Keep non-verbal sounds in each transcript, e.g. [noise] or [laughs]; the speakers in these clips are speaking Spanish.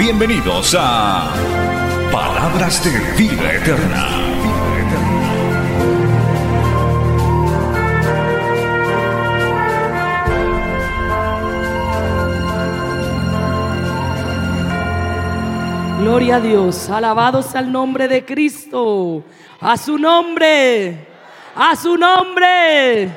Bienvenidos a Palabras de Vida Eterna. Gloria a Dios, alabados al nombre de Cristo, a su nombre, a su nombre.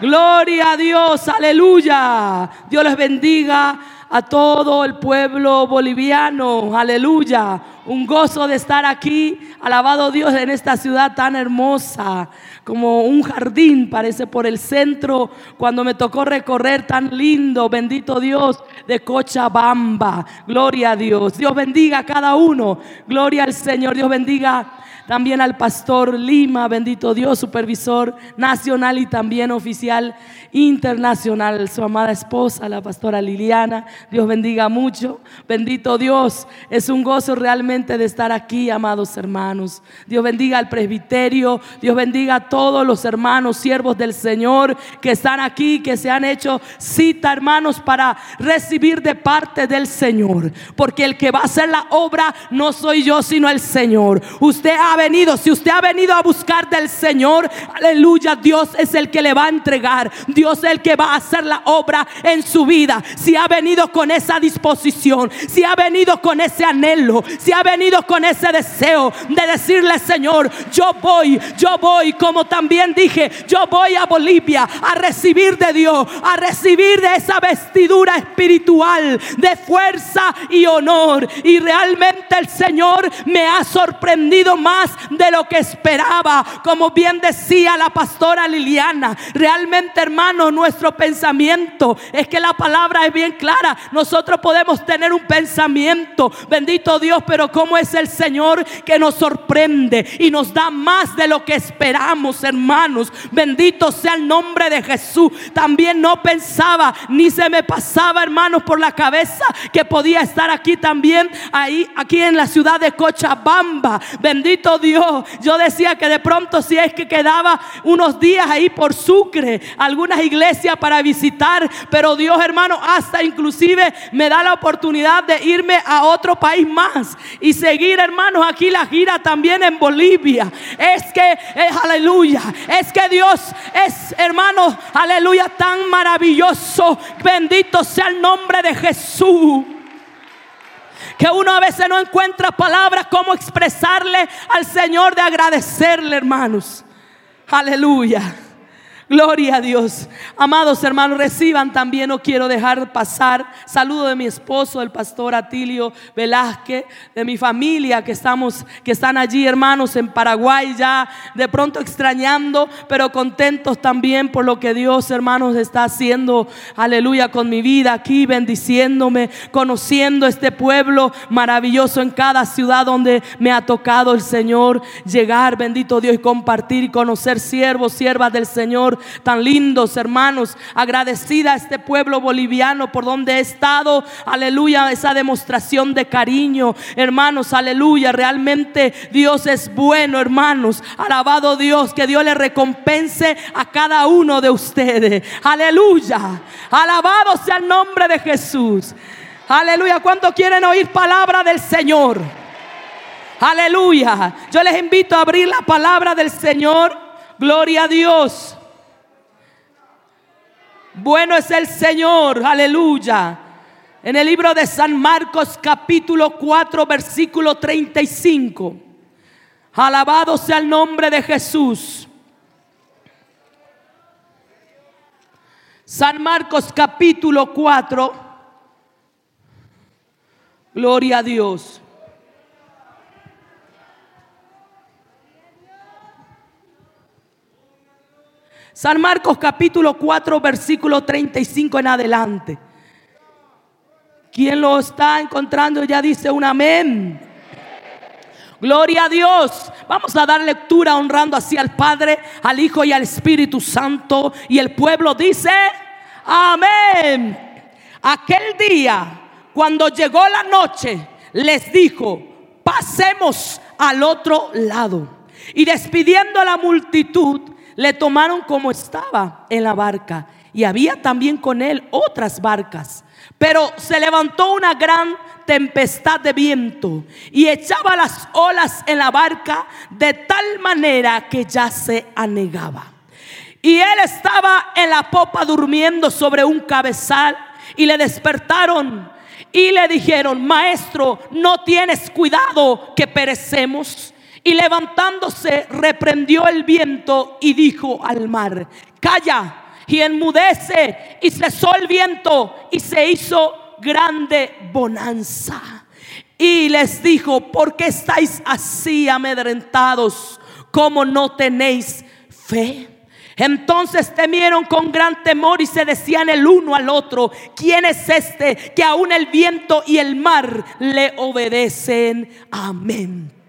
Gloria a Dios, aleluya. Dios les bendiga a todo el pueblo boliviano, aleluya. Un gozo de estar aquí, alabado Dios, en esta ciudad tan hermosa, como un jardín parece por el centro, cuando me tocó recorrer tan lindo, bendito Dios, de Cochabamba. Gloria a Dios. Dios bendiga a cada uno. Gloria al Señor. Dios bendiga también al pastor Lima, bendito Dios, supervisor nacional y también oficial internacional, su amada esposa, la pastora Liliana. Dios bendiga mucho. Bendito Dios, es un gozo realmente de estar aquí, amados hermanos. Dios bendiga al presbiterio, Dios bendiga a todos los hermanos, siervos del Señor que están aquí, que se han hecho cita, hermanos, para recibir de parte del Señor. Porque el que va a hacer la obra no soy yo, sino el Señor. Usted ha venido, si usted ha venido a buscar del Señor, aleluya, Dios es el que le va a entregar. Dios es el que va a hacer la obra en su vida. Si ha venido con esa disposición, si ha venido con ese anhelo, si ha venido con ese deseo de decirle, Señor, yo voy, yo voy, como también dije, yo voy a Bolivia a recibir de Dios, a recibir de esa vestidura espiritual de fuerza y honor. Y realmente el Señor me ha sorprendido más de lo que esperaba. Como bien decía la pastora Liliana, realmente hermano, nuestro pensamiento es que la palabra es bien clara. Nosotros podemos tener un pensamiento, bendito Dios, pero como es el Señor que nos sorprende y nos da más de lo que esperamos, hermanos. Bendito sea el nombre de Jesús. También no pensaba ni se me pasaba, hermanos, por la cabeza que podía estar aquí también, ahí, aquí en la ciudad de Cochabamba. Bendito Dios. Yo decía que de pronto si es que quedaba unos días ahí por Sucre, algunas iglesias para visitar, pero Dios hermano hasta inclusive me da la oportunidad de irme a otro país más y seguir hermanos aquí la gira también en Bolivia. Es que es aleluya, es que Dios es hermano, aleluya, tan maravilloso. Bendito sea el nombre de Jesús que uno a veces no encuentra palabras como expresarle al Señor de agradecerle, hermanos. Aleluya. Gloria a Dios. Amados hermanos, reciban también, no quiero dejar pasar. Saludo de mi esposo, el pastor Atilio Velázquez, de mi familia que estamos, que están allí, hermanos, en Paraguay, ya de pronto extrañando, pero contentos también por lo que Dios, hermanos, está haciendo. Aleluya, con mi vida aquí, bendiciéndome, conociendo este pueblo maravilloso en cada ciudad donde me ha tocado el Señor llegar, bendito Dios, y compartir y conocer siervos, siervas del Señor tan lindos, hermanos. Agradecida a este pueblo boliviano por donde he estado. Aleluya, esa demostración de cariño, hermanos. Aleluya, realmente Dios es bueno, hermanos. Alabado Dios, que Dios le recompense a cada uno de ustedes. Aleluya. Alabado sea el nombre de Jesús. Aleluya. ¿Cuánto quieren oír palabra del Señor? Aleluya. Yo les invito a abrir la palabra del Señor. Gloria a Dios. Bueno es el Señor, aleluya. En el libro de San Marcos capítulo 4 versículo 35. Alabado sea el nombre de Jesús. San Marcos capítulo 4. Gloria a Dios. San Marcos capítulo 4, versículo 35 en adelante. Quien lo está encontrando ya dice un amén. Gloria a Dios. Vamos a dar lectura honrando así al Padre, al Hijo y al Espíritu Santo. Y el pueblo dice, amén. Aquel día, cuando llegó la noche, les dijo, pasemos al otro lado. Y despidiendo a la multitud, le tomaron como estaba en la barca. Y había también con él otras barcas. Pero se levantó una gran tempestad de viento y echaba las olas en la barca de tal manera que ya se anegaba. Y él estaba en la popa durmiendo sobre un cabezal y le despertaron y le dijeron, maestro, no tienes cuidado que perecemos. Y levantándose reprendió el viento y dijo al mar, calla y enmudece y cesó el viento y se hizo grande bonanza. Y les dijo, ¿por qué estáis así amedrentados como no tenéis fe? Entonces temieron con gran temor y se decían el uno al otro, ¿quién es este que aún el viento y el mar le obedecen? Amén.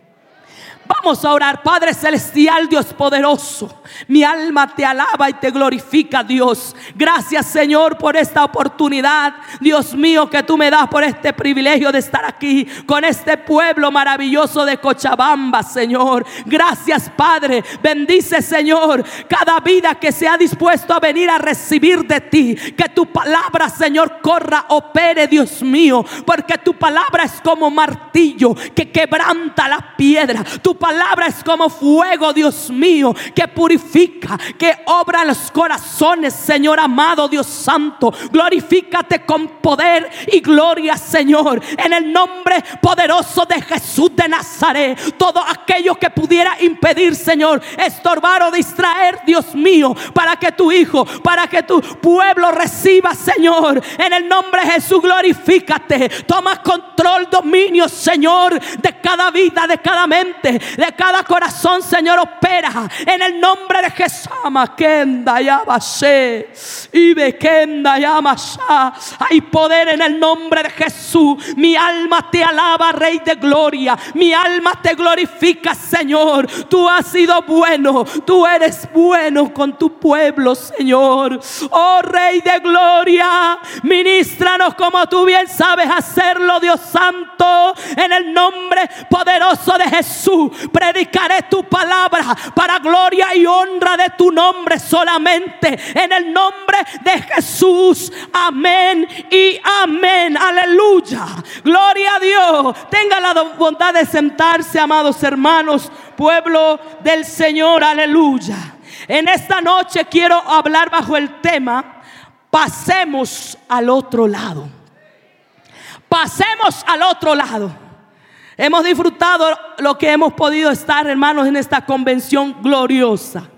Vamos a orar, Padre Celestial, Dios poderoso. Mi alma te alaba y te glorifica, Dios. Gracias, Señor, por esta oportunidad, Dios mío, que tú me das por este privilegio de estar aquí con este pueblo maravilloso de Cochabamba, Señor. Gracias, Padre. Bendice, Señor, cada vida que se ha dispuesto a venir a recibir de ti. Que tu palabra, Señor, corra, opere, Dios mío, porque tu palabra es como martillo que quebranta la piedra. Tu palabra es como fuego, Dios mío, que purifica, que obra los corazones, Señor amado, Dios santo. Glorifícate con poder y gloria, Señor, en el nombre poderoso de Jesús de Nazaret. Todo aquello que pudiera impedir, Señor, estorbar o distraer, Dios mío, para que tu hijo, para que tu pueblo reciba, Señor, en el nombre de Jesús, glorifícate. Toma control, dominio, Señor, de cada vida, de cada mente, de cada corazón, Señor, opera en el nombre de Jesús. Hay poder en el nombre de Jesús. Mi alma te alaba, Rey de gloria. Mi alma te glorifica, Señor. Tú has sido bueno. Tú eres bueno con tu pueblo, Señor. Oh Rey de gloria, ministranos como tú bien sabes hacerlo, Dios Santo, en el nombre poderoso de Jesús predicaré tu palabra para gloria y honra de tu nombre solamente. En el nombre de Jesús. Amén y amén. Aleluya. Gloria a Dios. Tenga la bondad de sentarse, amados hermanos, pueblo del Señor. Aleluya. En esta noche quiero hablar bajo el tema, pasemos al otro lado. Pasemos al otro lado. Hemos disfrutado lo que hemos podido estar, hermanos, en esta convención gloriosa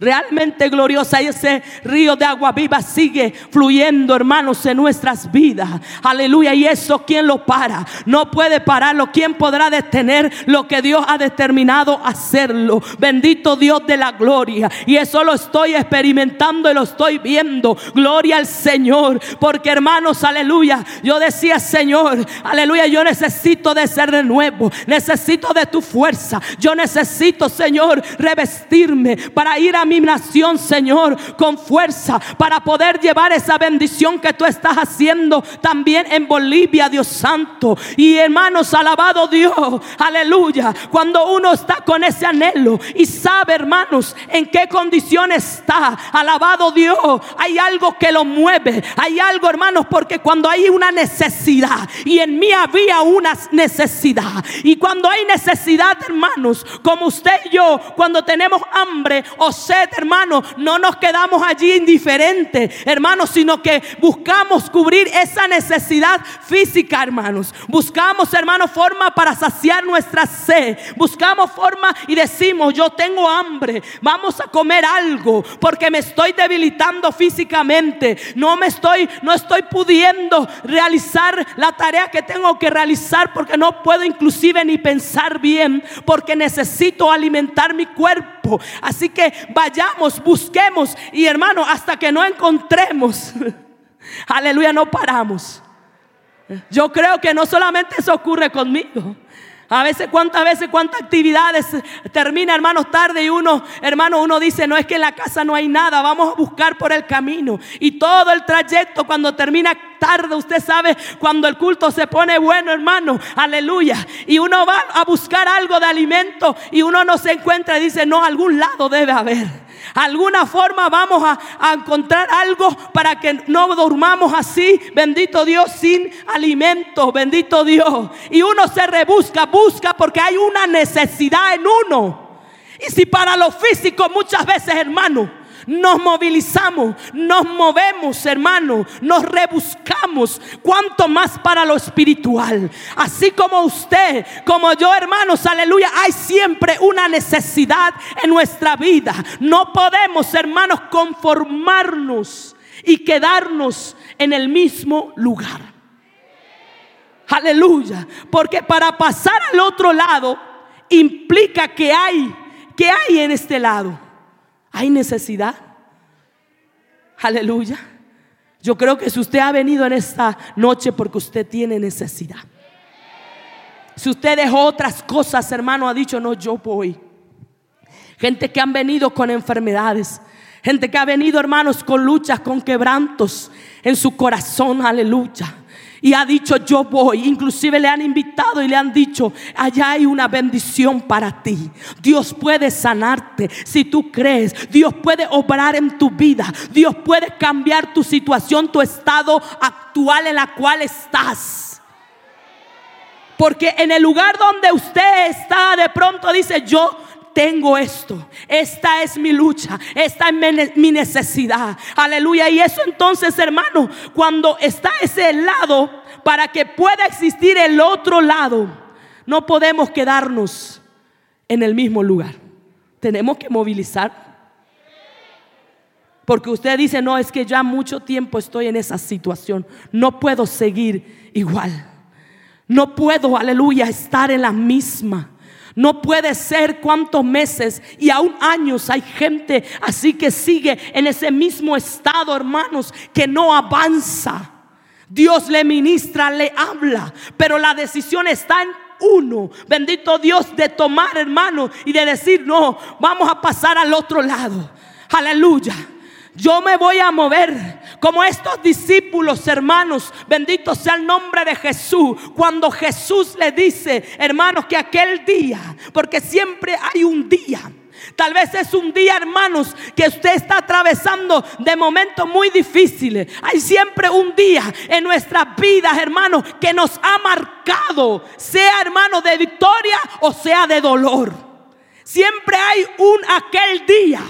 realmente gloriosa. Y ese río de agua viva sigue fluyendo, hermanos, en nuestras vidas. Aleluya. Y eso, ¿quién lo para? No puede pararlo. ¿Quién podrá detener lo que Dios ha determinado hacerlo? Bendito Dios de la gloria. Y eso lo estoy experimentando y lo estoy viendo. Gloria al Señor. Porque, hermanos, aleluya. Yo decía, Señor, aleluya, yo necesito de ser de nuevo. Necesito de tu fuerza. Yo necesito, Señor, revestirme para ir a mi nación, Señor, con fuerza para poder llevar esa bendición que tú estás haciendo también en Bolivia, Dios Santo. Y hermanos, alabado Dios, aleluya. Cuando uno está con ese anhelo y sabe, hermanos, en qué condición está, alabado Dios, hay algo que lo mueve, hay algo, hermanos, porque cuando hay una necesidad y en mí había una necesidad, y cuando hay necesidad, hermanos, como usted y yo, cuando tenemos hambre o sed, hermano, no nos quedamos allí indiferentes, hermanos, sino que buscamos cubrir esa necesidad física, hermanos. Buscamos, hermanos, forma para saciar nuestra sed. Buscamos forma y decimos, yo tengo hambre, vamos a comer algo, porque me estoy debilitando físicamente. No me estoy, no estoy pudiendo realizar la tarea que tengo que realizar, porque no puedo inclusive ni pensar bien, porque necesito alimentar mi cuerpo. Así que vayamos, busquemos y hermano, hasta que no encontremos, [laughs] aleluya, no paramos. Yo creo que no solamente eso ocurre conmigo. A veces, cuántas veces, cuántas actividades termina, hermanos, tarde y uno, hermano, uno dice, no es que en la casa no hay nada, vamos a buscar por el camino. Y todo el trayecto cuando termina tarde, usted sabe, cuando el culto se pone bueno, hermano, aleluya. Y uno va a buscar algo de alimento y uno no se encuentra y dice, no, algún lado debe haber. Alguna forma vamos a, encontrar algo para que no durmamos así, bendito Dios, sin alimento, bendito Dios. Y uno se rebusca, busca porque hay una necesidad en uno. Y si para lo físico muchas veces, hermano, nos movilizamos, nos movemos, hermano, nos rebuscamos, cuanto más para lo espiritual. Así como usted, como yo, hermanos, aleluya, hay siempre una necesidad en nuestra vida. No podemos, hermanos, conformarnos y quedarnos en el mismo lugar. Aleluya, porque para pasar al otro lado implica que hay, que hay en este lado ¿Hay necesidad? Aleluya. Yo creo que si usted ha venido en esta noche porque usted tiene necesidad. Si usted dejó otras cosas, hermano, ha dicho, no, yo voy. Gente que han venido con enfermedades. Gente que ha venido, hermanos, con luchas, con quebrantos en su corazón. Aleluya y ha dicho yo voy. Inclusive le han invitado y le han dicho, allá hay una bendición para ti. Dios puede sanarte si tú crees. Dios puede obrar en tu vida. Dios puede cambiar tu situación, tu estado actual en la cual estás. Porque en el lugar donde usted está, de pronto dice, yo tengo esto, esta es mi lucha, esta es mi necesidad. Aleluya. Y eso entonces, hermano, cuando está ese lado, para que pueda existir el otro lado, no podemos quedarnos en el mismo lugar. Tenemos que movilizar. Porque usted dice, no, es que ya mucho tiempo estoy en esa situación. No puedo seguir igual. No puedo, aleluya, estar en la misma. No puede ser cuántos meses y aún años hay gente así que sigue en ese mismo estado, hermanos, que no avanza. Dios le ministra, le habla, pero la decisión está en uno. Bendito Dios de tomar, hermano, y de decir, no, vamos a pasar al otro lado. Aleluya. Yo me voy a mover como estos discípulos, hermanos. Bendito sea el nombre de Jesús. Cuando Jesús le dice, hermanos, que aquel día, porque siempre hay un día. Tal vez es un día, hermanos, que usted está atravesando de momentos muy difíciles. Hay siempre un día en nuestras vidas, hermanos, que nos ha marcado, sea hermano de victoria o sea de dolor. Siempre hay un aquel día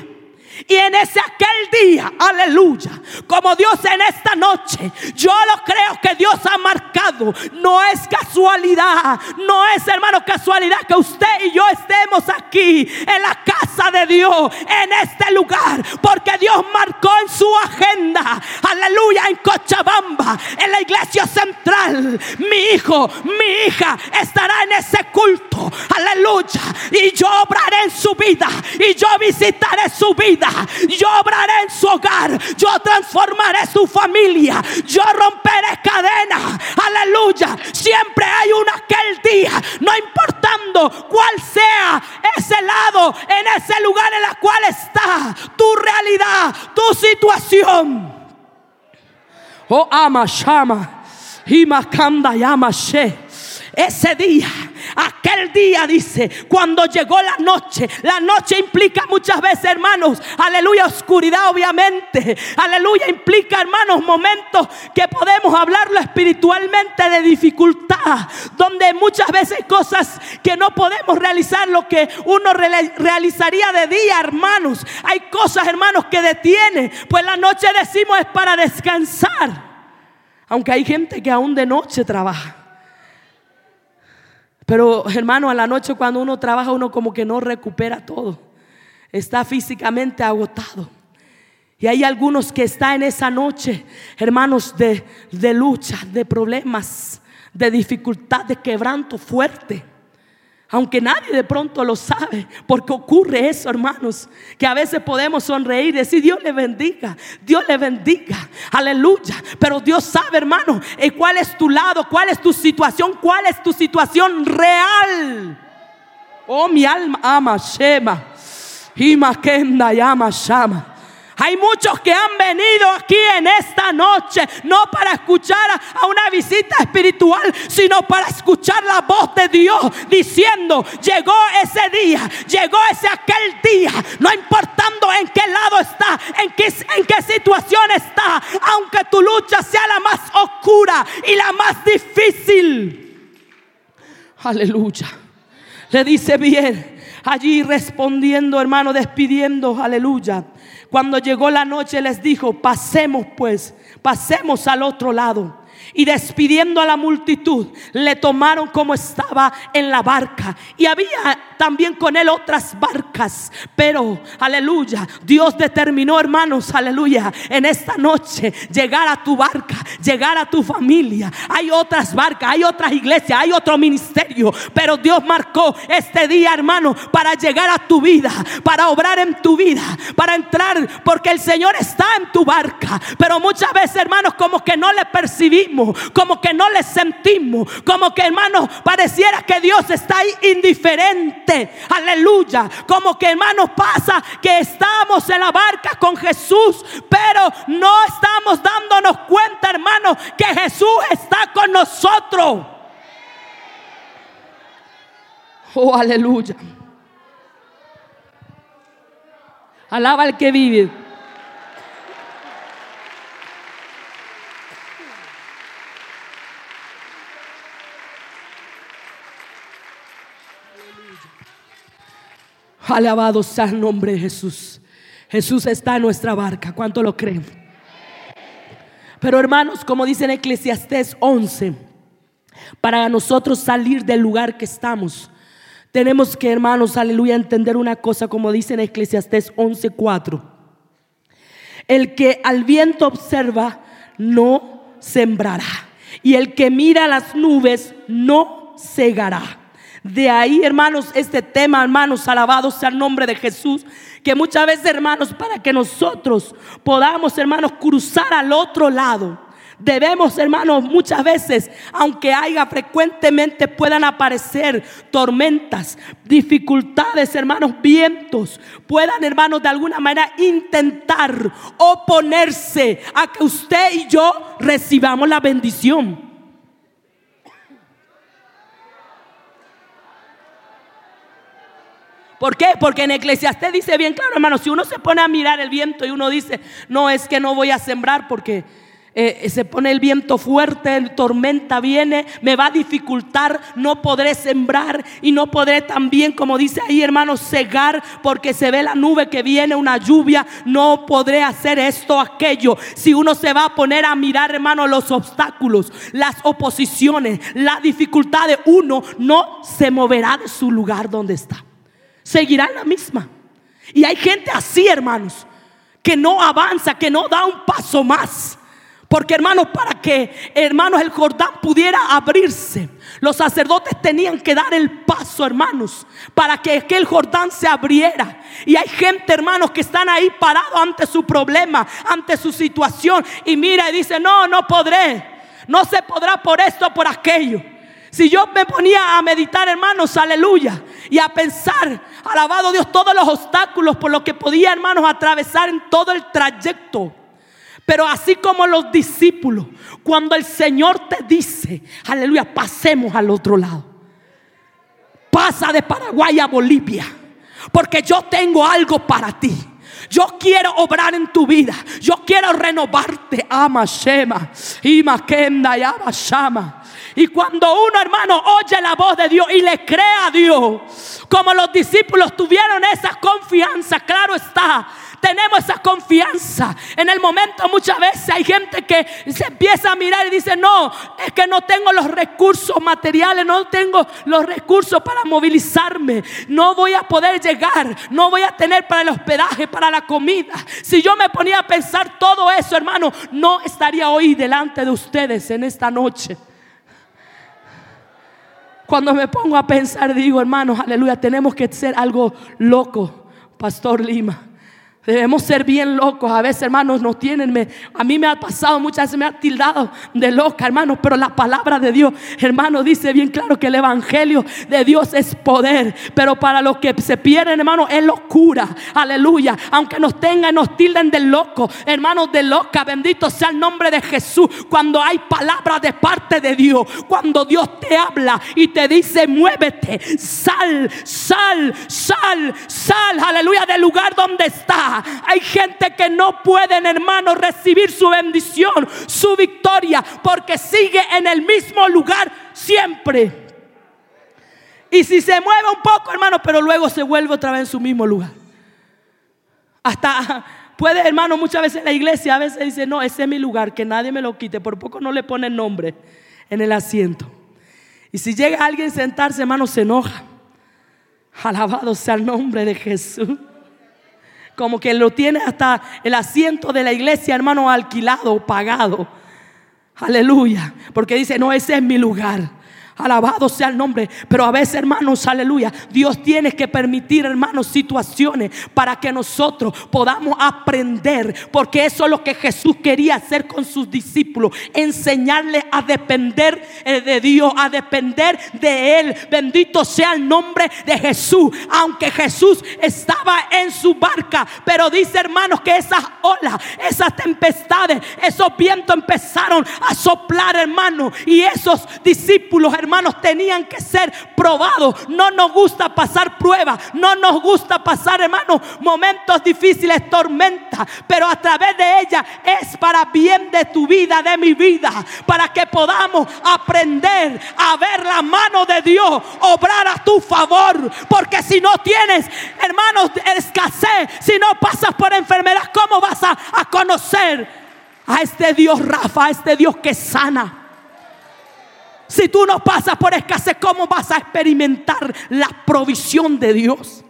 y en ese aquel día, aleluya, como Dios en esta noche, yo lo creo que Dios ha marcado. No es casualidad, no es hermano casualidad que usted y yo estemos aquí en la casa de Dios, en este lugar, porque Dios marcó en su agenda, aleluya, en Cochabamba, en la iglesia central. Mi hijo, mi hija estará en ese culto, aleluya, y yo obraré en su vida y yo visitaré su vida yo obraré en su hogar, yo transformaré su familia, yo romperé cadenas, aleluya. Siempre hay un aquel día, no importando cuál sea ese lado, en ese lugar en el cual está tu realidad, tu situación. Oh, ama, shama, y makanda, yama, she. Ese día, aquel día dice, cuando llegó la noche, la noche implica muchas veces, hermanos, aleluya, oscuridad obviamente, aleluya, implica, hermanos, momentos que podemos hablarlo espiritualmente de dificultad, donde muchas veces cosas que no podemos realizar lo que uno realizaría de día, hermanos. Hay cosas, hermanos, que detiene, pues la noche decimos es para descansar. Aunque hay gente que aún de noche trabaja. Pero hermano, a la noche cuando uno trabaja, uno como que no recupera todo. Está físicamente agotado. Y hay algunos que están en esa noche, hermanos, de, lucha, de problemas, de dificultad, de quebranto fuerte. Aunque nadie de pronto lo sabe, porque ocurre eso, hermanos, que a veces podemos sonreír y decir, Dios le bendiga, Dios le bendiga, aleluya. Pero Dios sabe, hermano, eh, cuál es tu lado, cuál es tu situación, cuál es tu situación real. Oh, mi alma ama Shema, y Makenda llama Shama. Hay muchos que han venido aquí en esta noche, no para escuchar a una visita espiritual, sino para escuchar la voz de Dios diciendo, llegó ese día, llegó ese aquel día, no importando en qué lado está, en qué, en qué situación está, aunque tu lucha sea la más oscura y la más difícil. Aleluya. Le dice bien, allí respondiendo, hermano, despidiendo, aleluya. Cuando llegó la noche les dijo, pasemos pues, pasemos al otro lado. Y despidiendo a la multitud, le tomaron como estaba en la barca. Y había también con él otras barcas. Pero, aleluya, Dios determinó, hermanos, aleluya, en esta noche llegar a tu barca, llegar a tu familia. Hay otras barcas, hay otras iglesias, hay otro ministerio. Pero Dios marcó este día, hermano, para llegar a tu vida, para obrar en tu vida, para entrar, porque el Señor está en tu barca. Pero muchas veces, hermanos, como que no le percibimos, como que no le sentimos, como que, hermanos, pareciera que Dios está ahí indiferente Aleluya. Como que hermanos pasa que estamos en la barca con Jesús, pero no estamos dándonos cuenta, hermanos, que Jesús está con nosotros. Oh, aleluya. Alaba al que vive. Alabado sea el nombre de Jesús. Jesús está en nuestra barca. ¿Cuánto lo creen? Pero hermanos, como dice en Eclesiastés 11, para nosotros salir del lugar que estamos, tenemos que, hermanos, aleluya, entender una cosa, como dice en Eclesiastés 11:4. El que al viento observa no sembrará, y el que mira las nubes no cegará. De ahí, hermanos, este tema, hermanos, alabado sea el nombre de Jesús, que muchas veces, hermanos, para que nosotros podamos, hermanos, cruzar al otro lado, debemos, hermanos, muchas veces, aunque haya frecuentemente puedan aparecer tormentas, dificultades, hermanos, vientos, puedan, hermanos, de alguna manera intentar oponerse a que usted y yo recibamos la bendición. ¿Por qué? Porque en Eclesiastés dice bien claro, hermano, si uno se pone a mirar el viento y uno dice, no, es que no voy a sembrar porque eh, se pone el viento fuerte, tormenta viene, me va a dificultar, no podré sembrar y no podré también, como dice ahí hermano, cegar porque se ve la nube que viene, una lluvia, no podré hacer esto, aquello. Si uno se va a poner a mirar, hermano, los obstáculos, las oposiciones, las dificultades, uno no se moverá de su lugar donde está seguirá la misma. Y hay gente así, hermanos, que no avanza, que no da un paso más. Porque hermanos, para que hermanos el Jordán pudiera abrirse, los sacerdotes tenían que dar el paso, hermanos, para que aquel Jordán se abriera. Y hay gente, hermanos, que están ahí parados ante su problema, ante su situación. Y mira y dice, no, no podré. No se podrá por esto, por aquello. Si yo me ponía a meditar, hermanos, aleluya, y a pensar, alabado Dios, todos los obstáculos por los que podía, hermanos, atravesar en todo el trayecto. Pero así como los discípulos, cuando el Señor te dice, aleluya, pasemos al otro lado. Pasa de Paraguay a Bolivia, porque yo tengo algo para ti. Yo quiero obrar en tu vida. Yo quiero renovarte. Ama Shema. Y Makenda y Shama. Y cuando uno, hermano, oye la voz de Dios y le cree a Dios, como los discípulos tuvieron esa confianza, claro está, tenemos esa confianza. En el momento muchas veces hay gente que se empieza a mirar y dice, no, es que no tengo los recursos materiales, no tengo los recursos para movilizarme, no voy a poder llegar, no voy a tener para el hospedaje, para la comida. Si yo me ponía a pensar todo eso, hermano, no estaría hoy delante de ustedes en esta noche. Cuando me pongo a pensar, digo, hermanos, aleluya, tenemos que ser algo loco, Pastor Lima. Debemos ser bien locos. A veces, hermanos, nos tienen. A mí me ha pasado, muchas veces me ha tildado de loca, hermanos. Pero la palabra de Dios, hermano, dice bien claro que el evangelio de Dios es poder. Pero para los que se pierden, hermanos, es locura. Aleluya. Aunque nos tengan, nos tilden de loco, hermanos, de loca. Bendito sea el nombre de Jesús. Cuando hay palabra de parte de Dios, cuando Dios te habla y te dice, muévete, sal, sal, sal, sal. Aleluya, del lugar donde Hay gente que no pueden, hermano, recibir su bendición, su victoria, porque sigue en el mismo lugar siempre. Y si se mueve un poco, hermano, pero luego se vuelve otra vez en su mismo lugar. Hasta puede, hermano, muchas veces la iglesia a veces dice, no, ese es mi lugar, que nadie me lo quite. Por poco no le pone nombre en el asiento. Y si llega alguien a sentarse, hermano, se enoja. Alabado sea el nombre de Jesús como que lo tiene hasta el asiento de la iglesia, hermano, alquilado, pagado. Aleluya. Porque dice, no, ese es mi lugar. Alabado sea el nombre. Pero a veces, hermanos, aleluya. Dios tiene que permitir, hermanos, situaciones para que nosotros podamos aprender. Porque eso es lo que Jesús quería hacer con sus discípulos. Enseñarles a depender eh, de Dios, a depender de Él. Bendito sea el nombre de Jesús. Aunque Jesús estaba en su barca. Pero dice, hermanos, que esas olas, esas tempestades, esos vientos empezaron a soplar, hermanos. Y esos discípulos, hermanos hermanos, tenían que ser probados. No nos gusta pasar pruebas, no nos gusta pasar, hermanos, momentos difíciles, tormentas, pero a través de ella es para bien de tu vida, de mi vida, para que podamos aprender a ver la mano de Dios obrar a tu favor. Porque si no tienes, hermanos, escasez, si no pasas por enfermedad, ¿cómo vas a, a conocer a este Dios Rafa, a este Dios que sana? Si tú no pasas por escasez, ¿cómo vas a experimentar la provisión de Dios?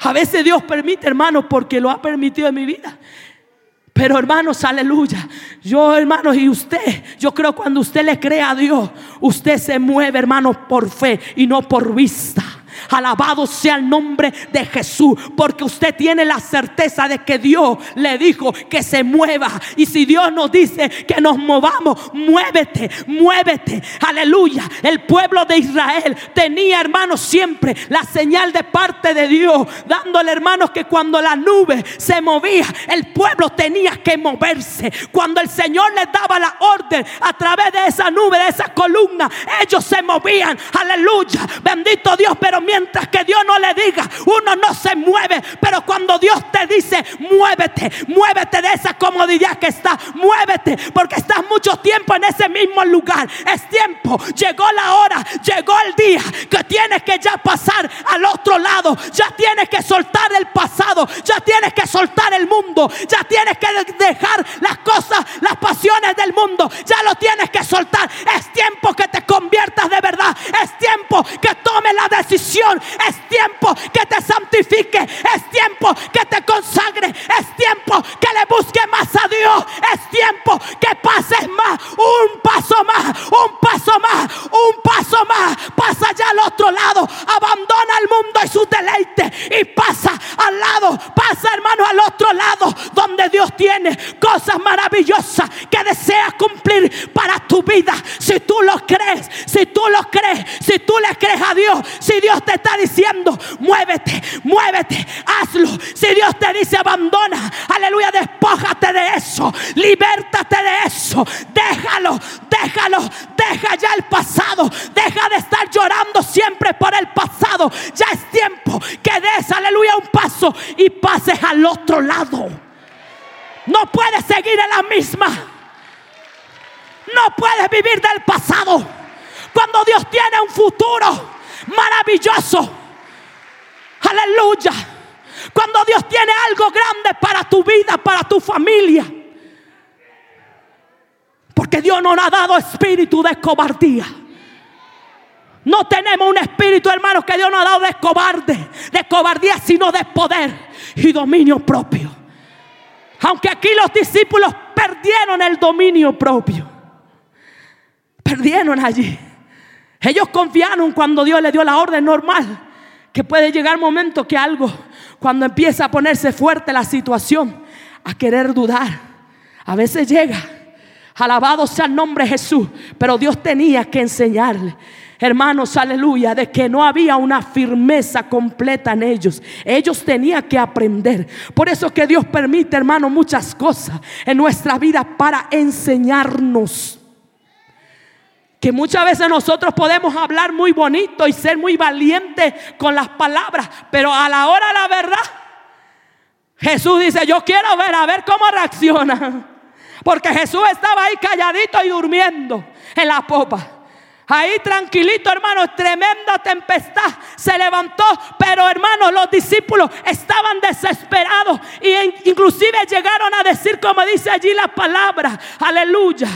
A veces Dios permite, hermanos, porque lo ha permitido en mi vida. Pero hermanos, aleluya. Yo, hermanos, y usted, yo creo cuando usted le cree a Dios, usted se mueve, hermanos, por fe y no por vista. Alabado sea el nombre de Jesús, porque usted tiene la certeza de que Dios le dijo que se mueva. Y si Dios nos dice que nos movamos, muévete, muévete. Aleluya. El pueblo de Israel tenía, hermanos, siempre la señal de parte de Dios, dándole, hermanos, que cuando la nube se movía, el pueblo tenía que moverse. Cuando el Señor les daba la orden a través de esa nube, de esa columna, ellos se movían. Aleluya. Bendito Dios, pero mientras que Dios no le diga, uno no se mueve. Pero cuando Dios te dice, muévete, muévete de esa comodidad que está, muévete, porque estás mucho tiempo en ese mismo lugar. Es tiempo, llegó la hora, llegó el día que tienes que ya pasar al otro lado. Ya tienes que soltar el pasado, ya tienes que soltar el mundo, ya tienes que dejar las cosas, las pasiones del mundo, ya lo tienes que soltar. Es tiempo que te conviertas de verdad, es tiempo que tomes la decisión es tiempo que te santifique. Es tiempo que te consagre. Es tiempo que le busque más a Dios. Es tiempo que pases más. Un paso más. Un paso más. Un paso más. Pasa ya al otro lado. Abandona el mundo y su deleite. Y pasa al lado. Pasa hermano al otro lado. Donde Dios tiene cosas maravillosas que desea cumplir para tu vida. Si tú lo crees. Si tú lo crees. Si tú le crees a Dios. Si Dios te está diciendo, muévete, muévete, hazlo. Si Dios te dice, abandona, aleluya, despójate de eso, libértate de eso, déjalo, déjalo, deja ya el pasado, deja de estar llorando siempre por el pasado. Ya es tiempo que des, aleluya, un paso y pases al otro lado. No puedes seguir en la misma. No puedes vivir del pasado. Cuando Dios tiene un futuro maravilloso. Aleluya. Cuando Dios tiene algo grande para tu vida, para tu familia. Porque Dios no nos ha dado espíritu de cobardía. No tenemos un espíritu, hermanos, que Dios nos ha dado de cobarde, de cobardía, sino de poder y dominio propio. Aunque aquí los discípulos perdieron el dominio propio. Perdieron allí. Ellos confiaron cuando Dios le dio la orden normal, que puede llegar momento que algo, cuando empieza a ponerse fuerte la situación, a querer dudar, a veces llega. Alabado sea el nombre de Jesús, pero Dios tenía que enseñarle hermanos, aleluya, de que no había una firmeza completa en ellos. Ellos tenían que aprender. Por eso que Dios permite, hermano, muchas cosas en nuestra vida para enseñarnos. Que muchas veces nosotros podemos hablar muy bonito y ser muy valientes con las palabras, pero a la hora la verdad, Jesús dice, yo quiero ver, a ver cómo reacciona. [laughs] Porque Jesús estaba ahí calladito y durmiendo en la popa. Ahí tranquilito, hermano, tremenda tempestad se levantó, pero hermano, los discípulos estaban desesperados e inclusive llegaron a decir como dice allí la palabra, aleluya.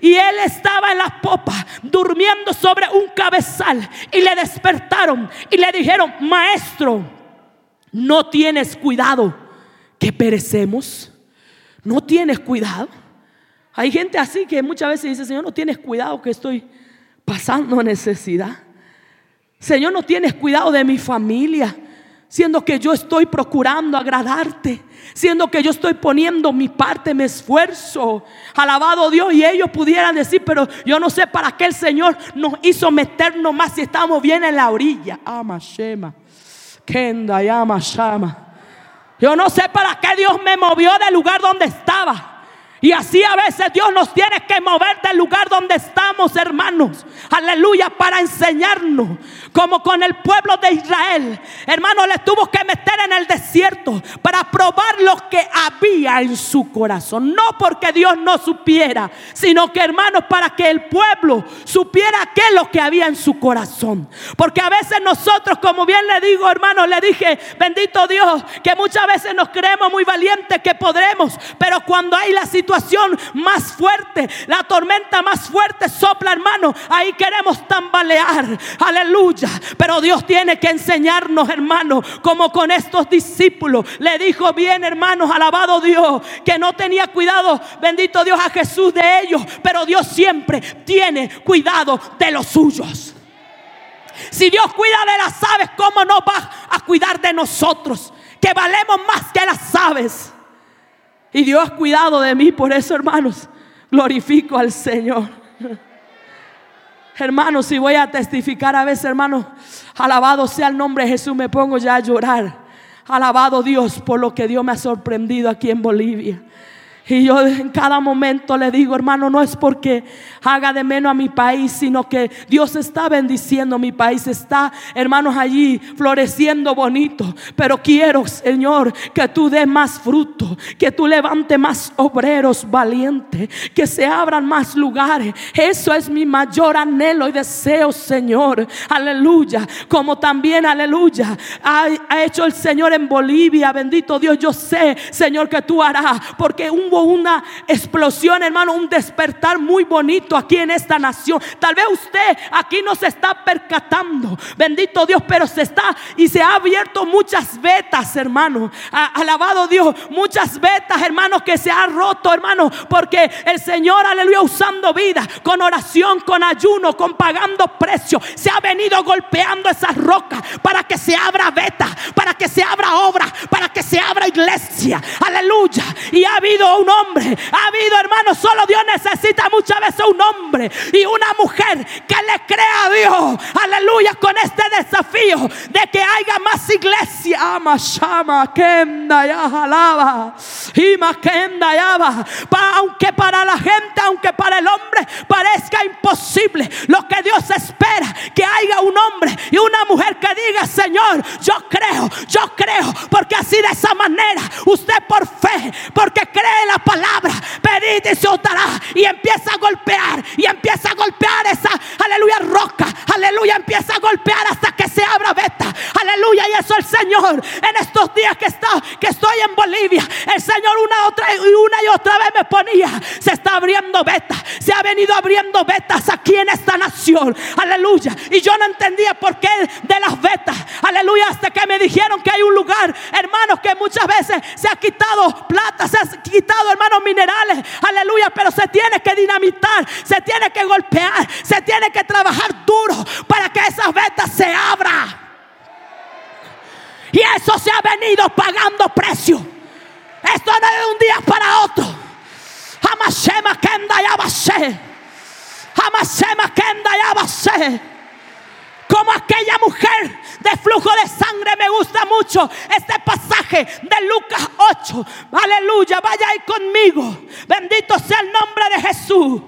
Y él estaba en la popa durmiendo sobre un cabezal y le despertaron y le dijeron, "Maestro, no tienes cuidado que perecemos." No tienes cuidado. Hay gente así que muchas veces dice, Señor, no tienes cuidado que estoy pasando necesidad. Señor, no tienes cuidado de mi familia, siendo que yo estoy procurando agradarte, siendo que yo estoy poniendo mi parte, mi esfuerzo. Alabado Dios, y ellos pudieran decir, pero yo no sé para qué el Señor nos hizo meternos más si estamos bien en la orilla. Ama Shema, Kenda Yama Shama. Yo no sé para qué Dios me movió del lugar donde estaba. Y así a veces Dios nos tiene que mover del lugar donde estamos, hermanos. Aleluya, para enseñarnos. Como con el pueblo de Israel. Hermano, le tuvo que meter en el desierto para probar lo que había en su corazón. No porque Dios no supiera, sino que, hermanos, para que el pueblo supiera qué es lo que había en su corazón. Porque a veces nosotros, como bien le digo, hermano, le dije, bendito Dios, que muchas veces nos creemos muy valientes que podremos. Pero cuando hay la más fuerte, la tormenta más fuerte sopla, hermano. Ahí queremos tambalear. Aleluya. Pero Dios tiene que enseñarnos, hermano, como con estos discípulos. Le dijo bien, hermanos, alabado Dios, que no tenía cuidado, bendito Dios, a Jesús de ellos. Pero Dios siempre tiene cuidado de los suyos. Si Dios cuida de las aves, ¿cómo no va a cuidar de nosotros? Que valemos más que las aves. Y Dios ha cuidado de mí, por eso hermanos, glorifico al Señor. Hermanos, si voy a testificar a veces, hermanos, alabado sea el nombre de Jesús, me pongo ya a llorar. Alabado Dios por lo que Dios me ha sorprendido aquí en Bolivia. Y yo en cada momento le digo, hermano, no es porque haga de menos a mi país, sino que Dios está bendiciendo mi país, está, hermanos, allí floreciendo bonito. Pero quiero, Señor, que tú des más fruto, que tú levantes más obreros valientes, que se abran más lugares. Eso es mi mayor anhelo y deseo, Señor. Aleluya. Como también, aleluya, ha, ha hecho el Señor en Bolivia. Bendito Dios, yo sé, Señor, que tú harás, porque un una explosión, hermano, un despertar muy bonito aquí en esta nación. Tal vez usted aquí no se está percatando, bendito Dios, pero se está y se ha abierto muchas vetas, hermano. alabado Dios, muchas vetas, hermano, que se ha roto, hermano, porque el Señor, aleluya, usando vida, con oración, con ayuno, con pagando precio, se ha venido golpeando esas rocas para que se abra veta, para que se abra obra, para que se abra iglesia. Aleluya. Y ha habido un hombre. Ha habido, hermano, solo Dios necesita muchas veces un hombre y una mujer que le crea a Dios. Aleluya, con este desafío de que haya más iglesia. Ama, shama, kenda, ya jalaba. Ima, kenda, ya. Aunque para la gente, aunque para el hombre parezca imposible, lo que Dios espera, que haya un hombre y una mujer que diga, Señor, yo creo, yo creo, porque así de esa manera, usted por fe, porque cree en la palabra, pedid y se os. Y empieza a golpear, y empieza a golpear esa, aleluya, roca, aleluya, empieza a golpear hasta que se abra beta, aleluya. Y eso el Señor, en estos días que, está, que estoy en Bolivia, el Señor una, otra, y una y otra vez me ponía, se está abriendo beta, se ha venido abriendo betas aquí en esta nación, aleluya. Y yo no entendía por qué de las betas, aleluya, hasta que me dijeron que hay un lugar, hermanos, que muchas veces se ha quitado plata, se ha quitado hermanos, minerales. Aleluya. Pero se tiene que dinamitar, se tiene que golpear, se tiene que trabajar duro para que esas vetas se abran. Y eso se ha venido pagando precio. Esto no es de un día para otro. Jamás se me quenda. Jamás se. Como aquella mujer de flujo de sangre. Me gusta mucho este pasaje de Lucas 8. Aleluya, vaya ahí conmigo. Bendito sea el nombre de Jesús.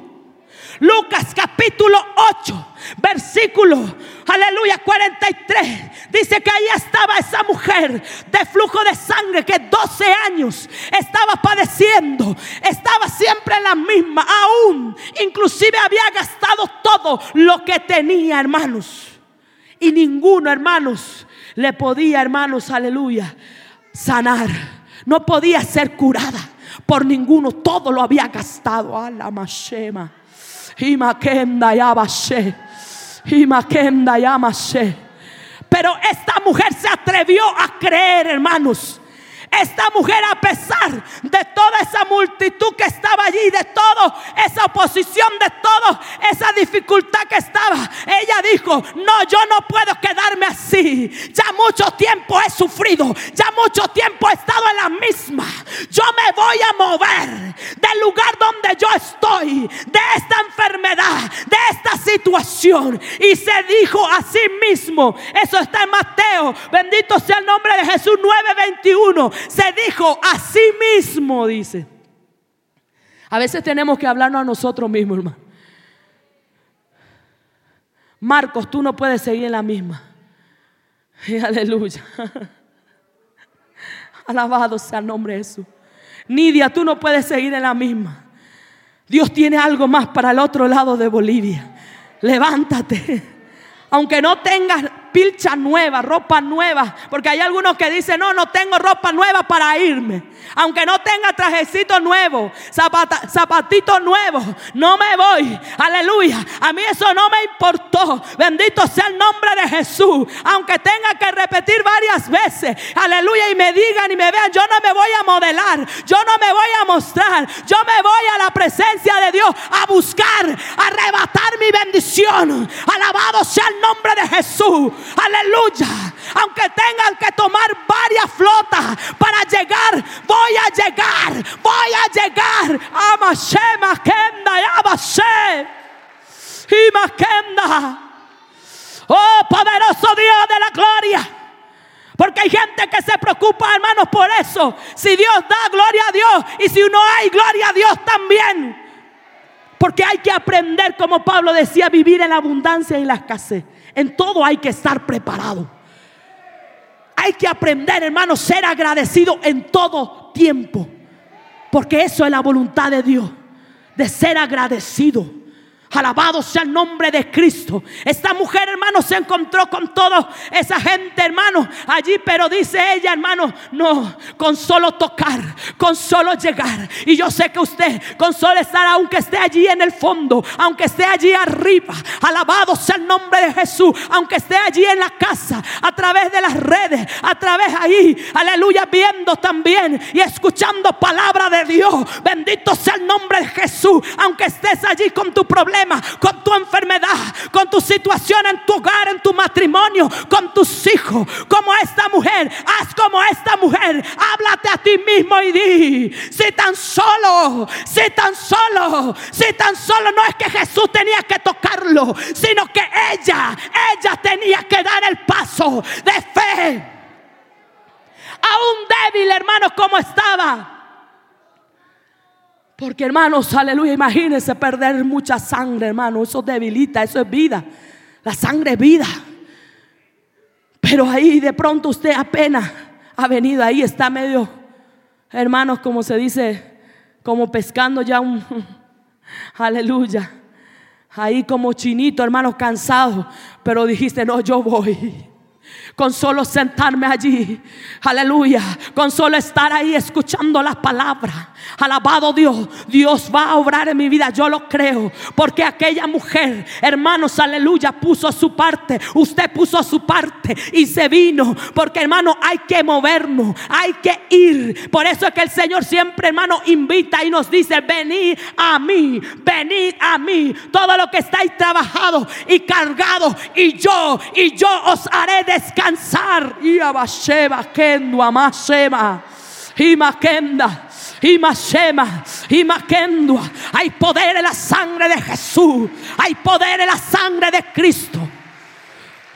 Lucas capítulo 8, versículo, aleluya, 43. Dice que ahí estaba esa mujer de flujo de sangre que 12 años estaba padeciendo. Estaba siempre en la misma, aún, inclusive había gastado todo lo que tenía, hermanos. Y ninguno, hermanos, le podía, hermanos, aleluya, sanar. No podía ser curada por ninguno. Todo lo había gastado. A la mashema. Yabashe. Y yamashe. Pero esta mujer se atrevió a creer, hermanos. Esta mujer, a pesar de toda esa multitud que estaba allí, de toda esa oposición, de toda esa dificultad que estaba, ella dijo: No, yo no puedo quedarme así. Ya mucho tiempo he sufrido, ya mucho tiempo he estado en la misma. Yo me voy a mover del lugar donde yo estoy, de esta enfermedad, de esta situación. Y se dijo a sí mismo: Eso está en Mateo, bendito sea el nombre de Jesús 9:21 se dijo a sí mismo, dice. A veces tenemos que hablarnos a nosotros mismos, hermano. Marcos, tú no puedes seguir en la misma. [laughs] aleluya. [laughs] Alabado sea el nombre de Jesús. Nidia, tú no puedes seguir en la misma. Dios tiene algo más para el otro lado de Bolivia. Levántate. [laughs] Aunque no tengas pilcha nueva, ropa nueva. Porque hay algunos que dicen, no, no tengo ropa nueva para irme. Aunque no tenga trajecito nuevo, zapatito nuevo, no me voy. Aleluya. A mí eso no me importó. Bendito sea el nombre de Jesús. Aunque tenga que repetir varias veces. Aleluya. Y me digan y me vean, yo no me voy a modelar. Yo no me voy a mostrar. Yo me voy a la presencia de Dios a buscar, a arrebatar mi bendición. Alabado sea el nombre de Jesús. Aleluya. Aunque tengan que tomar varias flotas para llegar, voy a llegar. Voy a llegar. Amashema Kenda y Makenda. Oh, poderoso Dios de la gloria. Porque hay gente que se preocupa, hermanos, por eso. Si Dios da gloria a Dios y si no hay gloria a Dios también. Porque hay que aprender, como Pablo decía, vivir en la abundancia y la escasez. En todo hay que estar preparado. Hay que aprender, hermanos, ser agradecido en todo tiempo. Porque eso es la voluntad de Dios, de ser agradecido. Alabado sea el nombre de Cristo. Esta mujer, hermano, se encontró con toda esa gente, hermano, allí. Pero dice ella, hermano, no, con solo tocar, con solo llegar. Y yo sé que usted, con solo estar, aunque esté allí en el fondo, aunque esté allí arriba, alabado sea el nombre de Jesús, aunque esté allí en la casa, a través de las redes, a través ahí, aleluya, viendo también y escuchando palabra de Dios. Bendito sea el nombre de Jesús, aunque estés allí con tu problema con tu enfermedad, con tu situación en tu hogar, en tu matrimonio, con tus hijos, como esta mujer. Haz como esta mujer. Háblate a ti mismo y di, si tan solo, si tan solo, si tan solo no es que Jesús tenía que tocarlo, sino que ella, ella tenía que dar el paso de fe. Aún débil, hermanos, como estaba porque hermanos, aleluya, imagínense perder mucha sangre, hermano. Eso debilita, eso es vida. La sangre es vida. Pero ahí de pronto usted apenas ha venido, ahí está medio, hermanos, como se dice, como pescando ya un, [laughs] aleluya. Ahí como chinito, hermanos, cansado. Pero dijiste, no, yo voy con solo sentarme allí, aleluya, con solo estar ahí escuchando la palabra. Alabado Dios, Dios va a obrar en mi vida, yo lo creo, porque aquella mujer, hermanos, aleluya, puso su parte, usted puso su parte y se vino, porque hermano, hay que movernos, hay que ir. Por eso es que el Señor siempre, hermano, invita y nos dice, venid a mí, venid a mí, todo lo que estáis trabajado y cargado, y yo, y yo os haré descansar descansar. Y abasheba, kendo, amasheba. Y maquenda, y mashema, y maquendua. Hay poder en la sangre de Jesús. Hay poder en la sangre de Cristo.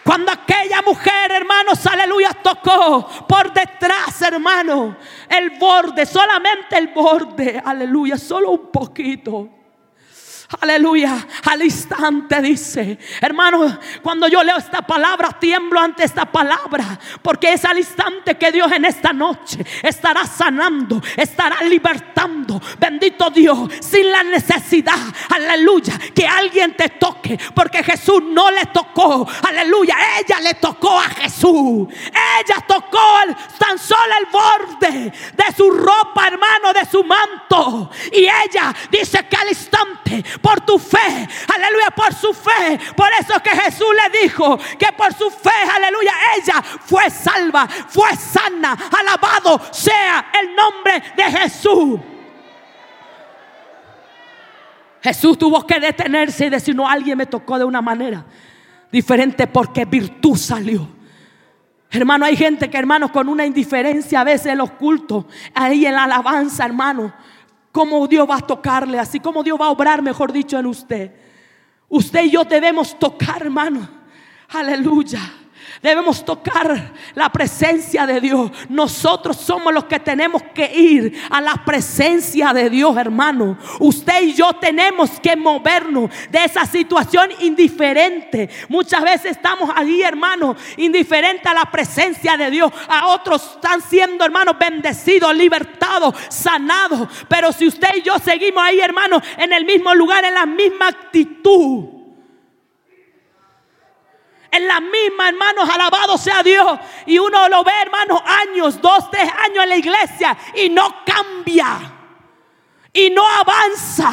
Cuando aquella mujer, hermanos, aleluya, tocó por detrás, hermano, el borde, solamente el borde, aleluya, solo un poquito. Aleluya, al instante dice, hermano, cuando yo leo esta palabra, tiemblo ante esta palabra, porque es al instante que Dios en esta noche estará sanando, estará libertando, bendito Dios, sin la necesidad, aleluya, que alguien te toque, porque Jesús no le tocó, aleluya, ella le tocó a Jesús, ella tocó tan solo el borde de su ropa, hermano, de su manto, y ella dice que al instante por tu fe, aleluya, por su fe. Por eso que Jesús le dijo que por su fe, aleluya, ella fue salva, fue sana. Alabado sea el nombre de Jesús. Jesús tuvo que detenerse y decir, no, alguien me tocó de una manera diferente porque virtud salió. Hermano, hay gente que, hermano, con una indiferencia a veces en los cultos, ahí en la alabanza, hermano, cómo Dios va a tocarle, así como Dios va a obrar, mejor dicho, en usted. Usted y yo debemos tocar, hermano. Aleluya. Debemos tocar la presencia de Dios. Nosotros somos los que tenemos que ir a la presencia de Dios, hermano. Usted y yo tenemos que movernos de esa situación indiferente. Muchas veces estamos allí, hermano, indiferente a la presencia de Dios. A otros están siendo, hermanos, bendecidos, libertados, sanados. Pero si usted y yo seguimos ahí, hermano, en el mismo lugar, en la misma actitud en la misma, hermanos, alabado sea Dios. Y uno lo ve, hermanos, años, dos, tres años en la iglesia y no cambia. Y no avanza.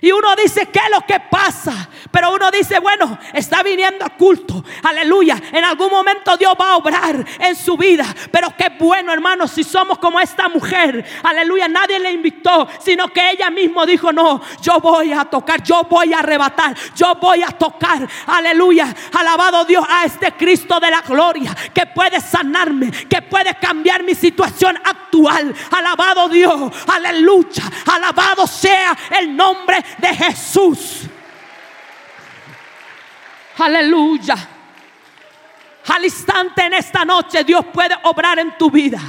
Y uno dice, ¿qué es lo que pasa? Pero uno dice, bueno, está viniendo a culto. Aleluya. En algún momento Dios va a obrar en su vida. Pero qué bueno, hermano, si somos como esta mujer. Aleluya. Nadie le invitó, sino que ella misma dijo, no, yo voy a tocar, yo voy a arrebatar, yo voy a tocar. Aleluya. Alabado Dios a este Cristo de la gloria que puede sanarme, que puede cambiar mi situación actual. Alabado Dios. Aleluya. Alabado sea el nombre de Jesús. Aleluya. Al instante en esta noche Dios puede obrar en tu vida.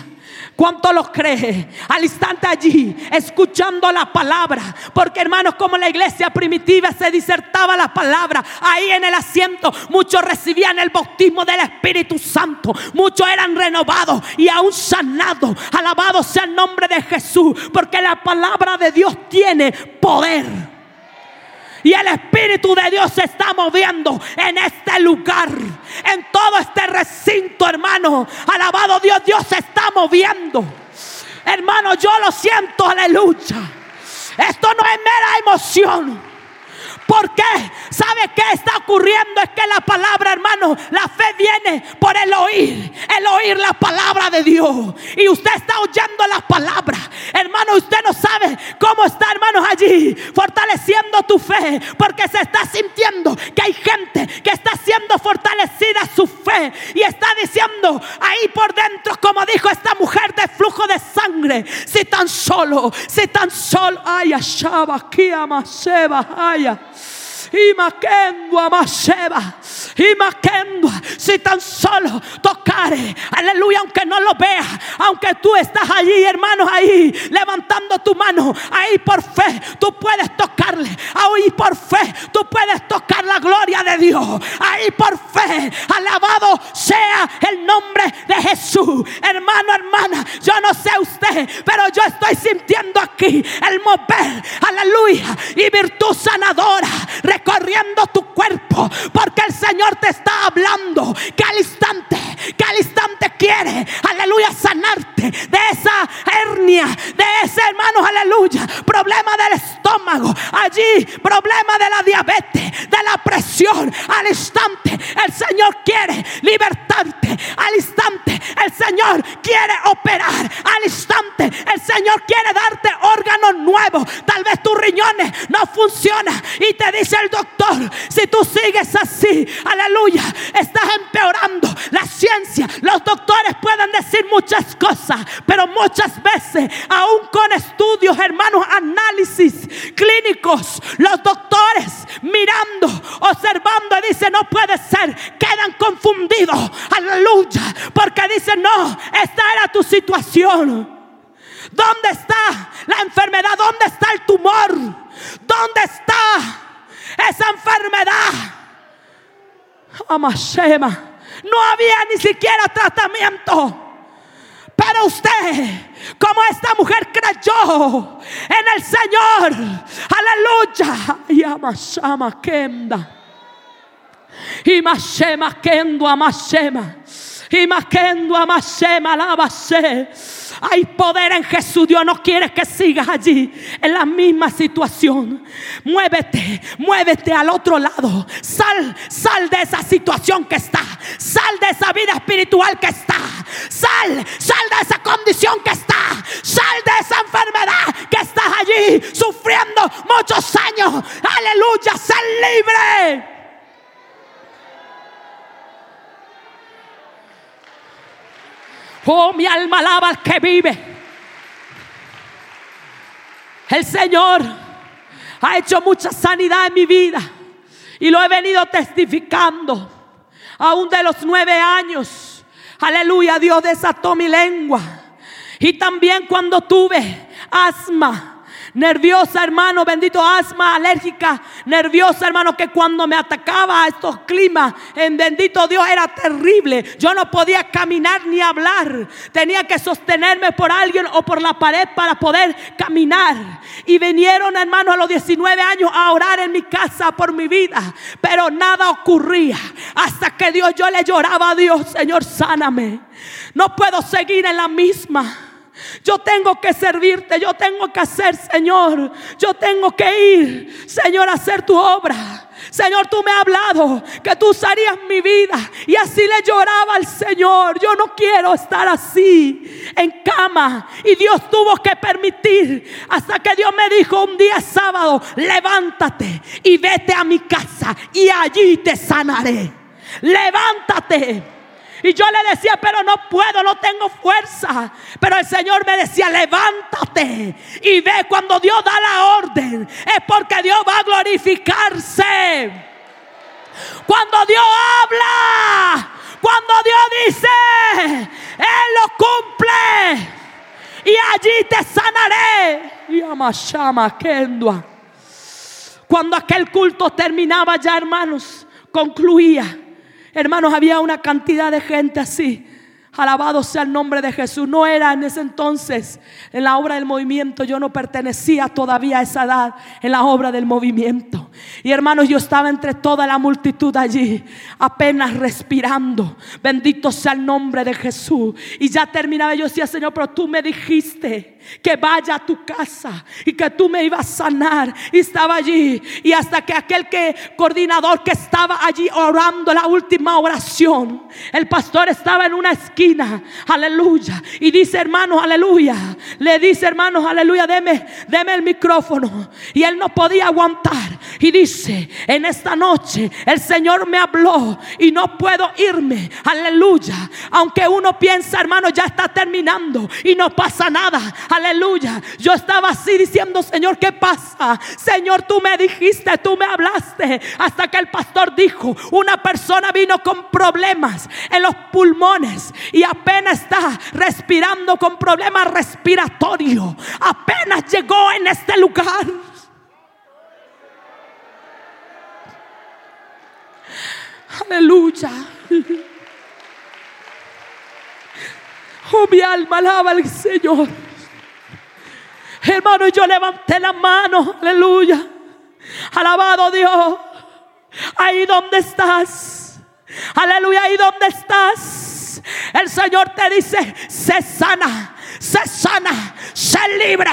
¿Cuánto lo cree? Al instante allí, escuchando la palabra. Porque hermanos, como la iglesia primitiva se disertaba la palabra, ahí en el asiento, muchos recibían el bautismo del Espíritu Santo. Muchos eran renovados y aún sanados. Alabado sea el nombre de Jesús. Porque la palabra de Dios tiene poder. Y el Espíritu de Dios se está moviendo en este lugar, en todo este recinto, hermano. Alabado Dios, Dios se está moviendo. Hermano, yo lo siento, aleluya. Esto no es mera emoción. ¿Por qué? ¿Sabe qué está ocurriendo? Es que la palabra, hermano, la fe viene por el oír, el oír la palabra de Dios. Y usted está oyendo la palabra. Hermano, usted no sabe cómo está, hermanos, allí fortaleciendo tu fe. Porque se está sintiendo que hay gente que está siendo fortalecida su fe. Y está diciendo ahí por dentro, como dijo esta mujer de flujo de sangre. Si tan solo, si tan solo, ay, aquí, amaseba, ay. Y maquendua, maseba. Y maquendua. Si tan solo tocare. Aleluya. Aunque no lo veas. Aunque tú estás allí, hermanos, ahí. Levantando tu mano. Ahí por fe. Tú puedes tocarle. Ahí por fe. Tú puedes tocar la gloria de Dios. Ahí por fe. Alabado sea el nombre de Jesús. Hermano, hermana. Yo no sé usted. Pero yo estoy sintiendo aquí el mover. Aleluya. Y virtud sanadora recorriendo tu cuerpo. Porque el Señor te está hablando que al instante, que al instante quiere, aleluya, sanarte de esa hernia, de ese hermano, aleluya, problema del estómago, allí, problema de la diabetes, de la presión. Al instante, el Señor quiere libertarte. Al instante, el Señor quiere operar al instante. El Señor quiere darte órganos nuevos. Tal vez tus riñones no funcionan y te dice el doctor, si tú sigues así, aleluya, estás empeorando. La ciencia, los doctores pueden decir muchas cosas, pero muchas veces, aún con estudios, hermanos, análisis clínicos, los doctores mirando, observando, dicen, no puede ser, quedan confundidos, aleluya, porque dicen, no, esta era tu situación. ¿Dónde está la enfermedad? ¿Dónde está el tumor? ¿Dónde está esa enfermedad? Amashema. No había ni siquiera tratamiento. Pero usted, como esta mujer creyó en el Señor, aleluya. Y amashama kenda. Y mashema kendo amashema. Hay poder en Jesús. Dios no quiere que sigas allí en la misma situación. Muévete, muévete al otro lado. Sal, sal de esa situación que está. Sal de esa vida espiritual que está. Sal, sal de esa condición que está. Sal de esa enfermedad que estás allí sufriendo muchos años. Aleluya, sal libre. Oh, mi alma alaba al que vive. El Señor ha hecho mucha sanidad en mi vida y lo he venido testificando. Aún de los nueve años, aleluya, Dios desató mi lengua. Y también cuando tuve asma, nerviosa, hermano, bendito asma, alérgica, nerviosa, hermano, que cuando me atacaba a estos climas, en bendito Dios era terrible. Yo no podía caminar ni hablar. Tenía que sostenerme por alguien o por la pared para poder caminar. Y vinieron, hermano, a los 19 años a orar en mi casa por mi vida, pero nada ocurría hasta que Dios yo le lloraba a Dios, Señor, sáname. No puedo seguir en la misma. Yo tengo que servirte, yo tengo que hacer, Señor. Yo tengo que ir, Señor, a hacer tu obra. Señor, tú me has hablado que tú usarías mi vida. Y así le lloraba al Señor. Yo no quiero estar así en cama. Y Dios tuvo que permitir hasta que Dios me dijo un día sábado, levántate y vete a mi casa y allí te sanaré. Levántate. Y yo le decía, pero no puedo, no tengo fuerza. Pero el Señor me decía, levántate y ve cuando Dios da la orden. Es porque Dios va a glorificarse. Cuando Dios habla, cuando Dios dice, Él lo cumple. Y allí te sanaré. Y amashama kendua. Cuando aquel culto terminaba ya, hermanos, concluía. Hermanos, había una cantidad de gente así. Alabado sea el nombre de Jesús. No era en ese entonces en la obra del movimiento. Yo no pertenecía todavía a esa edad en la obra del movimiento. Y hermanos, yo estaba entre toda la multitud allí, apenas respirando. Bendito sea el nombre de Jesús. Y ya terminaba. Yo decía, Señor, pero tú me dijiste que vaya a tu casa y que tú me ibas a sanar. Y estaba allí. Y hasta que aquel que coordinador que estaba allí orando la última oración, el pastor estaba en una esquina. Aleluya. Y dice, hermanos, aleluya. Le dice, hermanos, aleluya, deme, deme el micrófono. Y él no podía aguantar. Y dice, en esta noche el Señor me habló y no puedo irme. Aleluya. Aunque uno piensa, hermano, ya está terminando y no pasa nada. Aleluya. Yo estaba así diciendo, Señor, ¿qué pasa? Señor, tú me dijiste, tú me hablaste. Hasta que el pastor dijo, una persona vino con problemas en los pulmones y apenas está respirando con problemas respiratorios. Apenas llegó en este lugar. Aleluya. [laughs] Oh, mi alma alaba al Señor. Hermano, yo levanté la mano, aleluya. Alabado Dios. Ahí donde estás. Aleluya, ahí donde estás. El Señor te dice, se sana sé sana, sé libre,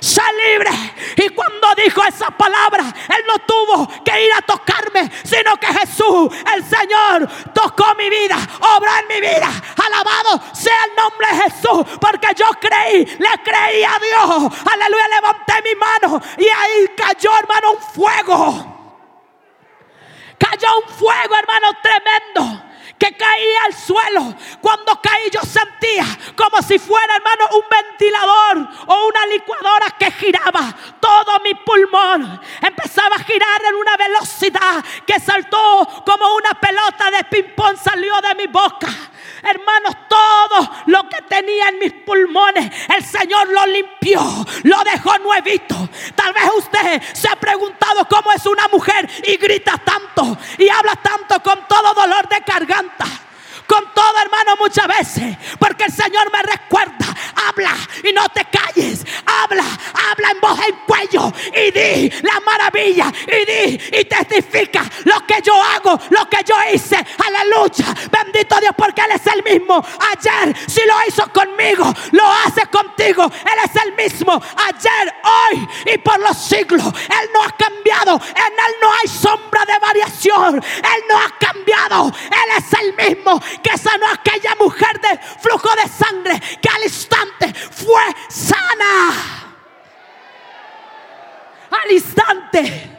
sé libre. Y cuando dijo esa palabra, Él no tuvo que ir a tocarme, sino que Jesús, el Señor, tocó mi vida, obró en mi vida. Alabado sea el nombre de Jesús, porque yo creí, le creí a Dios. Aleluya, levanté mi mano y ahí cayó, hermano, un fuego. Cayó un fuego, hermano, tremendo que caía al suelo. Cuando caí yo sentía como si fuera, hermano, un ventilador o una licuadora que giraba todo mi pulmón. Empezaba a girar en una velocidad que saltó como una pelota de ping-pong salió de mi boca. Hermanos, todo lo que tenía en mis pulmones, el Señor lo limpió, lo dejó nuevito. Tal vez usted se ha preguntado cómo es una mujer y grita tanto y habla tanto con todo dolor de garganta con todo, hermano, muchas veces. Porque el Señor me recuerda, habla y no te calles. Habla, habla en voz en cuello y di la maravilla y di y testifica lo que yo hago, lo que yo hice. Aleluya. Bendito Dios porque Él es el mismo. Ayer, si lo hizo conmigo, lo hace contigo. Él es el mismo. Ayer, hoy y por los siglos. Él no ha cambiado. En Él no hay sombra de variación. Él no ha cambiado. Él es el mismo que sanó a aquella mujer de flujo de sangre que al instante fue sana. Al instante.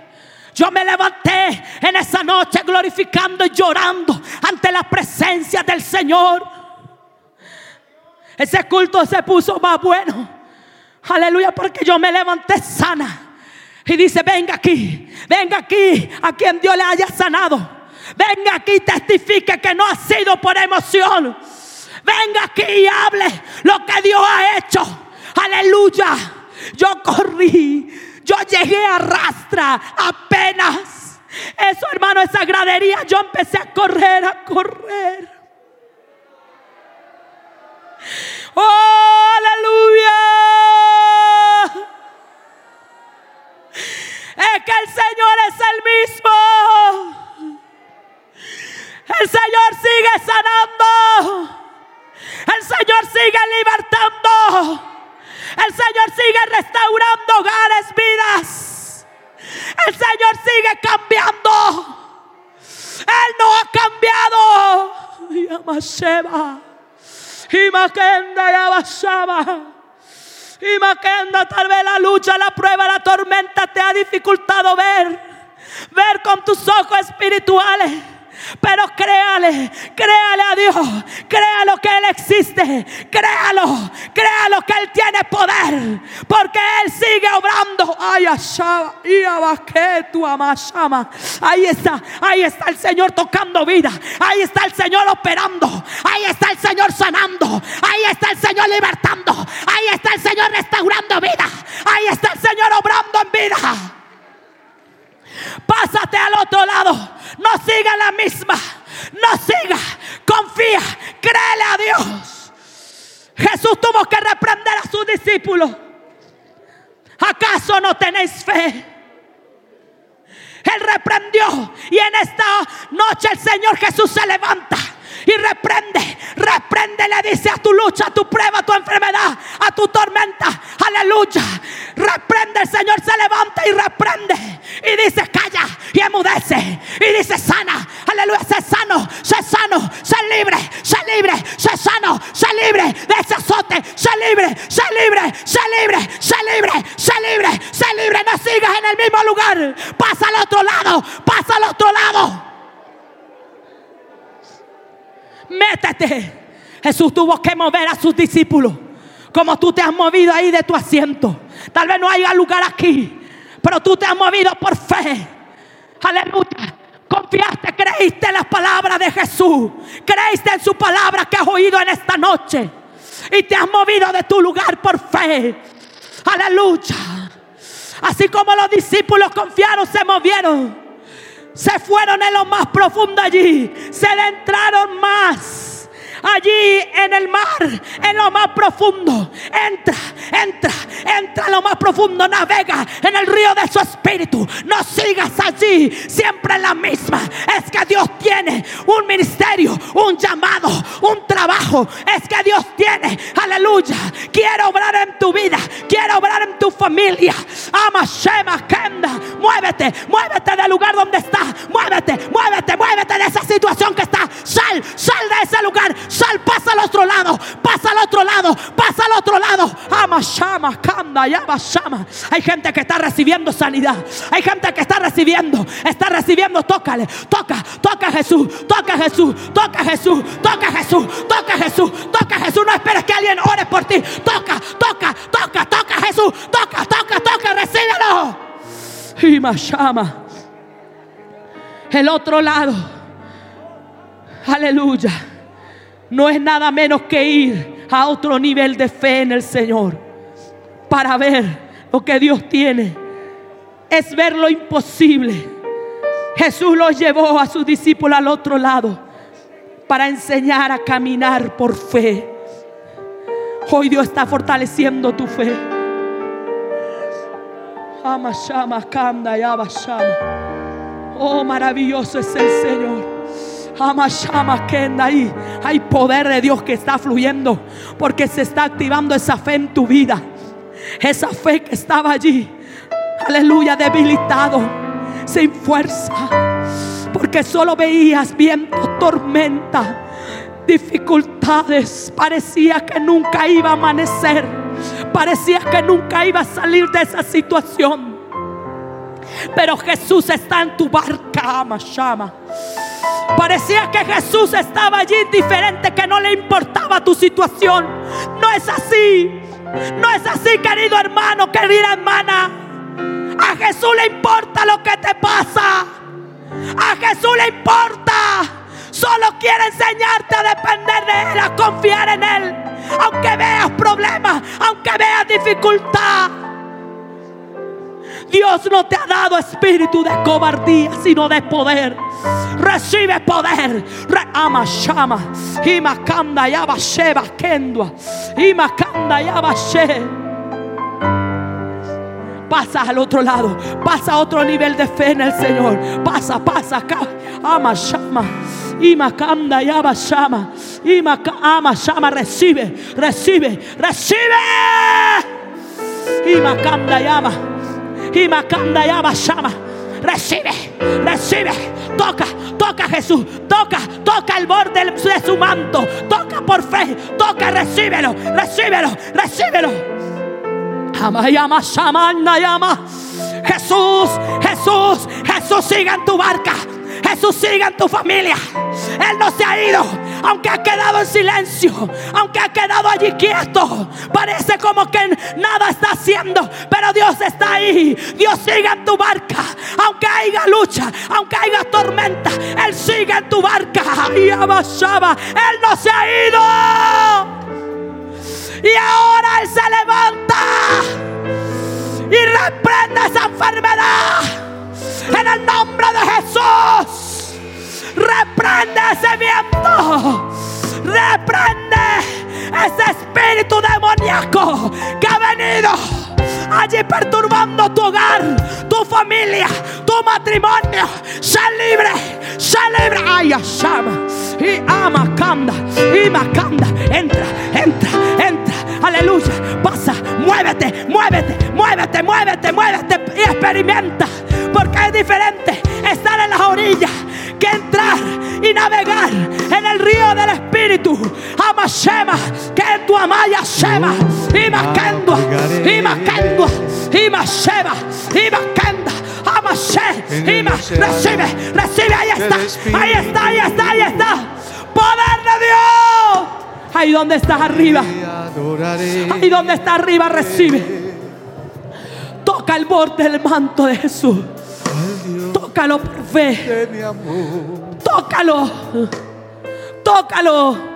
Yo me levanté en esa noche glorificando y llorando ante la presencia del Señor. Ese culto se puso más bueno. Aleluya, porque yo me levanté sana. Y dice, venga aquí, venga aquí, a quien Dios le haya sanado. Venga aquí y testifique que no ha sido por emoción. Venga aquí y hable lo que Dios ha hecho. Aleluya. Yo corrí. Yo llegué a rastra apenas. Eso, hermano, esa gradería. Yo empecé a correr, a correr. Oh, aleluya. Es que el Señor es el mismo. El Señor sigue sanando. El Señor sigue libertando. El Señor sigue restaurando hogares, vidas. El Señor sigue cambiando. Él no ha cambiado. Y Maquenda y Abashaba. Y Maquenda, tal vez la lucha, la prueba, la tormenta te ha dificultado ver. Ver con tus ojos espirituales pero créale, créale a Dios, créalo que Él existe, créalo, créalo que Él tiene poder, porque Él sigue obrando. Ay, Ahí está, ahí está el Señor tocando vida, ahí está el Señor operando, ahí está el Señor sanando, ahí está el Señor libertando, ahí está el Señor restaurando vida, ahí está el Señor obrando en vida. Pásate al otro lado. No siga la misma. No siga. Confía. Créele a Dios. Jesús tuvo que reprender a sus discípulos. ¿Acaso no tenéis fe? Él reprendió. Y en esta noche el Señor Jesús se levanta y reprende, reprende, le dice a tu lucha, a tu prueba, a tu enfermedad, a tu tormenta, aleluya. Reprende, el Señor se levanta y reprende. Y dice calla y emudece y dice sana, aleluya, sé sano, sé sano, sé libre, sé libre, sé sano, sé libre de ese azote, sé libre, sé libre, sé libre, sé libre, sé libre, sé libre, no sigas en el mismo lugar, pasa al otro lado, pasa al otro lado métete. Jesús tuvo que mover a sus discípulos. Como tú te has movido ahí de tu asiento. Tal vez no haya lugar aquí. Pero tú te has movido por fe. Aleluya. Confiaste, creíste en las palabras de Jesús. Creíste en su palabra que has oído en esta noche. Y te has movido de tu lugar por fe. Aleluya. Así como los discípulos confiaron, se movieron se fueron en lo más profundo allí, se adentraron más allí en el mar, en lo más profundo. Entra, entra, entra en lo más profundo, navega en el río de su espíritu. No sigas allí, siempre la misma. Es que Dios tiene un ministerio, un llamado, un trabajo trabajo. Es que Dios tiene, aleluya. Quiero obrar en tu vida. Quiero obrar en tu familia. Ama Shema Kenda. Muévete, muévete del lugar donde estás. Muévete, muévete, muévete de esa situación que está. Sal, sal de ese lugar. Sal, pasa al otro lado. Pasa al otro lado. Pasa al otro lado. Ama Shama Kanda. Yaba Shama. Hay gente que está recibiendo sanidad. Hay gente que está recibiendo. Está recibiendo. Tócale. Toca, toca Jesús. Toca Jesús. Toca Jesús. Toca Jesús. Toca Jesús. Toca Jesús. No esperes que alguien ore por ti. Toca, toca, toca, toca Jesús. Toca, toca, toca. Recíbelo. Y más llama. El otro lado. Aleluya. No es nada menos que ir a otro nivel de fe en el Señor. Para ver lo que Dios tiene. Es ver lo imposible. Jesús los llevó a sus discípulos al otro lado para enseñar a caminar por fe. Hoy Dios está fortaleciendo tu fe. Oh, maravilloso es el Señor. Ahí hay poder de Dios que está fluyendo porque se está activando esa fe en tu vida. Esa fe que estaba allí, aleluya, debilitado, sin fuerza, porque solo veías viento, tormenta, dificultades. Parecía que nunca iba a amanecer, parecía que nunca iba a salir de esa situación. Pero Jesús está en tu barca, ama, llama. Parecía que Jesús estaba allí indiferente, que no le importaba tu situación. No es así. No es así, querido hermano, querida hermana. A Jesús le importa lo que te pasa. A Jesús le importa. Solo quiere enseñarte a depender de Él, a confiar en Él. Aunque veas problemas, aunque veas dificultad. Dios no te ha dado espíritu de cobardía, sino de poder. Recibe poder. Ama shama. Imakanda yaba sheba kendua. She. Pasa al otro lado. Pasa a otro nivel de fe en el Señor. Pasa, pasa acá. Ama shama. Imakanda yaba shama. Ama shama. Recibe, recibe, recibe. Yaba Shama. Recibe, recibe, toca, toca Jesús, toca, toca el borde de su manto, toca por fe, toca, recíbelo, recíbelo, recíbelo. Ama, llama, llama, llama. Jesús, Jesús, Jesús siga en tu barca. Jesús siga en tu familia. Él no se ha ido, aunque ha quedado en silencio, aunque ha quedado allí quieto. Parece como que nada está haciendo, pero Dios está ahí. Dios sigue en tu barca, aunque haya lucha, aunque haya tormenta. Él sigue en tu barca. Y abashaba, Él no se ha ido. Y ahora Él se levanta y reprende esa enfermedad. En el nombre de Jesús. Reprende ese viento. Reprende ese espíritu demoníaco que ha venido allí perturbando tu hogar, tu familia, tu matrimonio. Sé libre, sé libre. Ay, llama. Y ama, canda, y macanda. Entra, entra, entra. Aleluya. Pasa, muévete, muévete, muévete, muévete, muévete y experimenta. Porque es diferente estar en las orillas que entrar y navegar en el río del Espíritu. Ama Shema, que tu amaya Shema. Y Makendua, y Makendua, y Masheba, y Makenda. Ama She, y Ma- recibe, recibe, ahí está, ahí está, ahí está, ahí está. Poder de Dios. Ahí donde estás arriba. Ahí donde está arriba, recibe. Toca el borde del manto de Jesús. Tócalo por fe. Tócalo. Tócalo.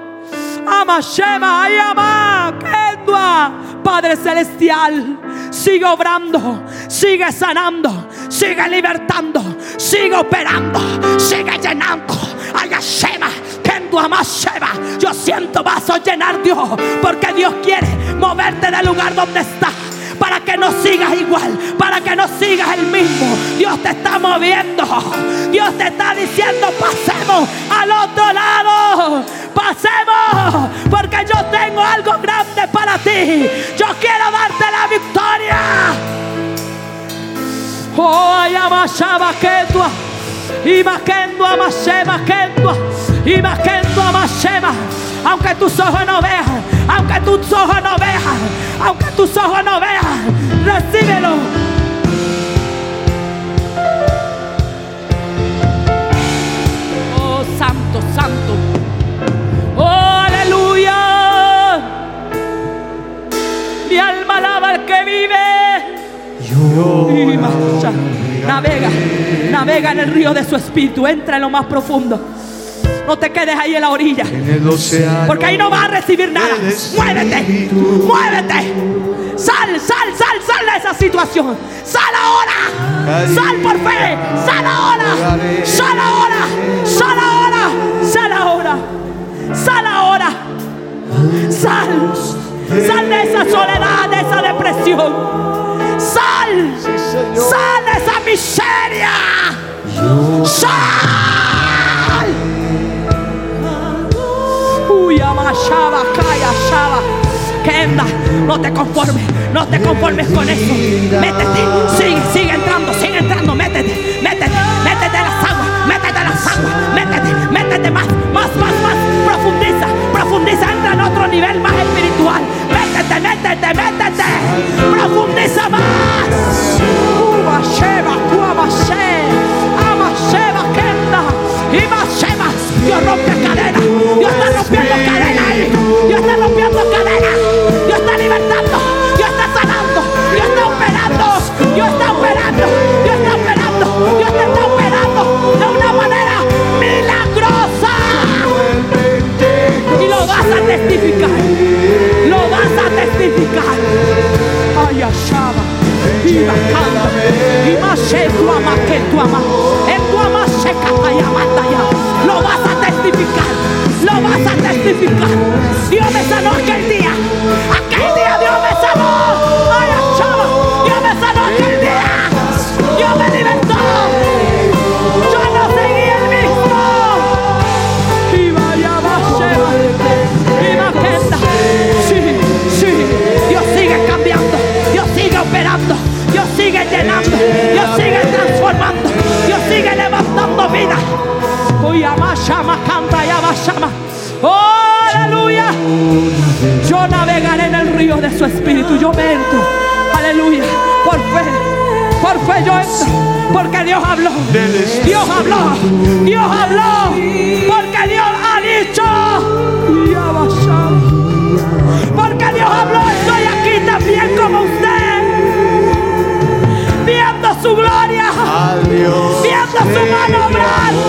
Ama Shema, ama, Kendua. Padre celestial, sigue obrando, sigue sanando, sigue libertando, sigue operando, sigue llenando. Ay, Shema, Kendua más Shema. Yo siento vas a llenar Dios, porque Dios quiere moverte del lugar donde estás para que no sigas igual, para que no sigas el mismo. Dios te está moviendo. Dios te está diciendo, pasemos al otro lado. Pasemos, algo grande para ti. Yo quiero darte la victoria. Oh, ayamashaba kendua. Y maquendo amashema kendua. Y maquendo amashema. Aunque tus ojos no vean, aunque tus ojos no vean, aunque tus ojos no vean, recíbelo. Oh, santo, santo. Oh, aleluya. Mi alma alaba al que vive. Y marcha. Navega, navega en el río de su espíritu. Entra en lo más profundo. No te quedes ahí en la orilla. Porque ahí no vas a recibir nada. Muévete, muévete. Sal, sal, sal, sal de esa situación. Sal ahora. Sal por fe. Sal ahora. Sal ahora. Sal ahora. Sal ahora. Sal ahora. Sal. Sal de esa soledad, de esa depresión. Sal. Sal de esa miseria. Sal. Shaba. Kenda, no te conformes, no te conformes con eso. Métete, sigue, sigue entrando, sigue entrando, métete, métete, métete en las aguas, métete en las aguas, métete, métete más, más, más, más. Profundiza, profundiza, entra en otro nivel más espiritual. Métete, métete, métete, profundiza más. Y. Y más tu ama que tu ama. En tu ama se ya. Lo vas a testificar. Lo vas a testificar. Dios me sanó aquel día. Aquel día de su espíritu. Yo me entro. Aleluya. Por fe. Por fe yo entro. Porque Dios habló. Dios habló. Dios habló. Porque Dios ha dicho. Porque Dios habló, estoy aquí también como usted. Viendo su gloria. Viendo su mano obrar.